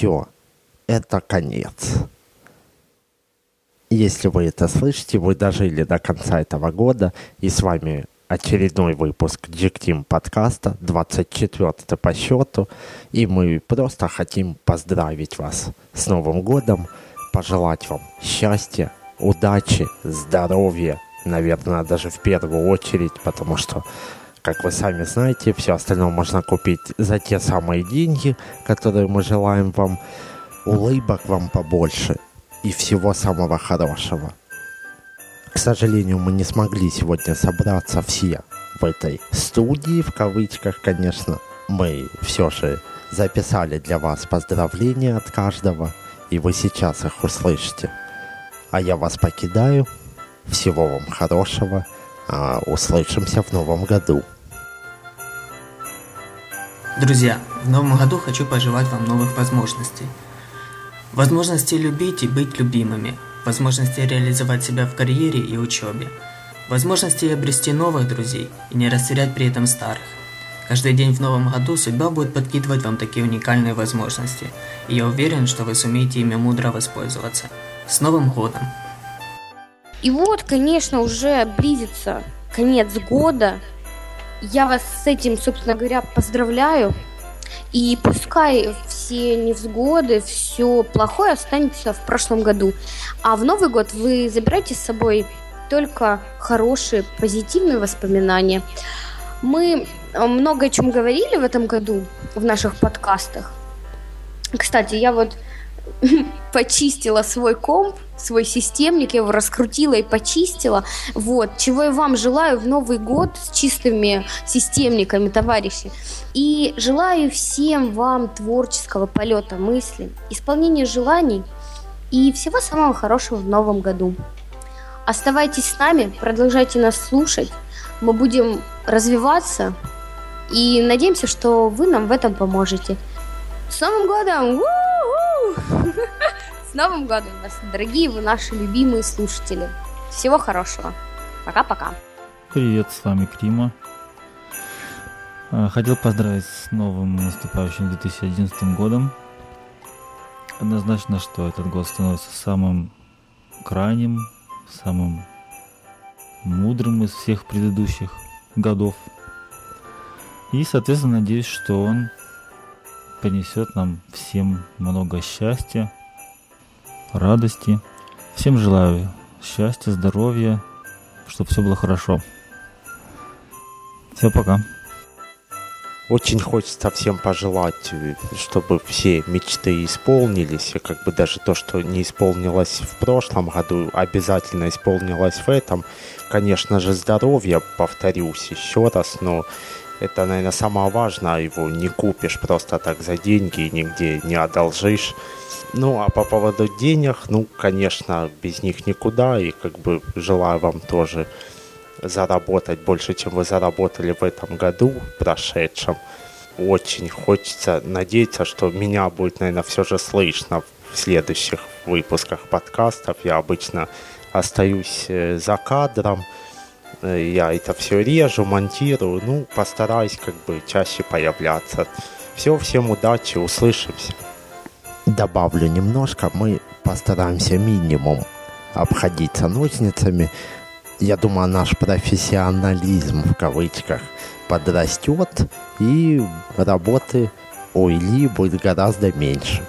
все, это конец. Если вы это слышите, вы дожили до конца этого года, и с вами очередной выпуск Джиктим подкаста, 24 по счету, и мы просто хотим поздравить вас с Новым годом, пожелать вам счастья, удачи, здоровья, наверное, даже в первую очередь, потому что как вы сами знаете, все остальное можно купить за те самые деньги, которые мы желаем вам. Улыбок вам побольше и всего самого хорошего. К сожалению, мы не смогли сегодня собраться все в этой студии, в кавычках, конечно. Мы все же записали для вас поздравления от каждого, и вы сейчас их услышите. А я вас покидаю. Всего вам хорошего. А, услышимся в новом году. Друзья, в новом году хочу пожелать вам новых возможностей. Возможности любить и быть любимыми, возможности реализовать себя в карьере и учебе, возможности обрести новых друзей и не растерять при этом старых. Каждый день в новом году судьба будет подкидывать вам такие уникальные возможности, и я уверен, что вы сумеете ими мудро воспользоваться. С Новым годом! И вот, конечно, уже близится конец года. Я вас с этим, собственно говоря, поздравляю. И пускай все невзгоды, все плохое останется в прошлом году. А в Новый год вы забирайте с собой только хорошие, позитивные воспоминания. Мы много о чем говорили в этом году в наших подкастах. Кстати, я вот почистила свой комп, свой системник, я его раскрутила и почистила. Вот, чего я вам желаю в Новый год с чистыми системниками, товарищи. И желаю всем вам творческого полета мысли, исполнения желаний и всего самого хорошего в Новом году. Оставайтесь с нами, продолжайте нас слушать. Мы будем развиваться и надеемся, что вы нам в этом поможете. С Новым годом! У-у-у! С Новым годом вас, дорогие вы наши любимые слушатели. Всего хорошего. Пока-пока. Привет, с вами Крима. А, хотел поздравить с новым наступающим 2011 годом. Однозначно, что этот год становится самым крайним, самым мудрым из всех предыдущих годов. И, соответственно, надеюсь, что он принесет нам всем много счастья, радости. Всем желаю счастья, здоровья, чтобы все было хорошо. Все, пока. Очень хочется всем пожелать, чтобы все мечты исполнились, и как бы даже то, что не исполнилось в прошлом году, обязательно исполнилось в этом. Конечно же, здоровье, повторюсь еще раз, но это, наверное, самое важное, его не купишь просто так за деньги, нигде не одолжишь. Ну, а по поводу денег, ну, конечно, без них никуда, и как бы желаю вам тоже заработать больше, чем вы заработали в этом году прошедшем. Очень хочется надеяться, что меня будет, наверное, все же слышно в следующих выпусках подкастов. Я обычно остаюсь э, за кадром, э, я это все режу, монтирую, ну, постараюсь как бы чаще появляться. Все, всем удачи, услышимся добавлю немножко, мы постараемся минимум обходиться ножницами. Я думаю, наш профессионализм в кавычках подрастет, и работы Ильи будет гораздо меньше.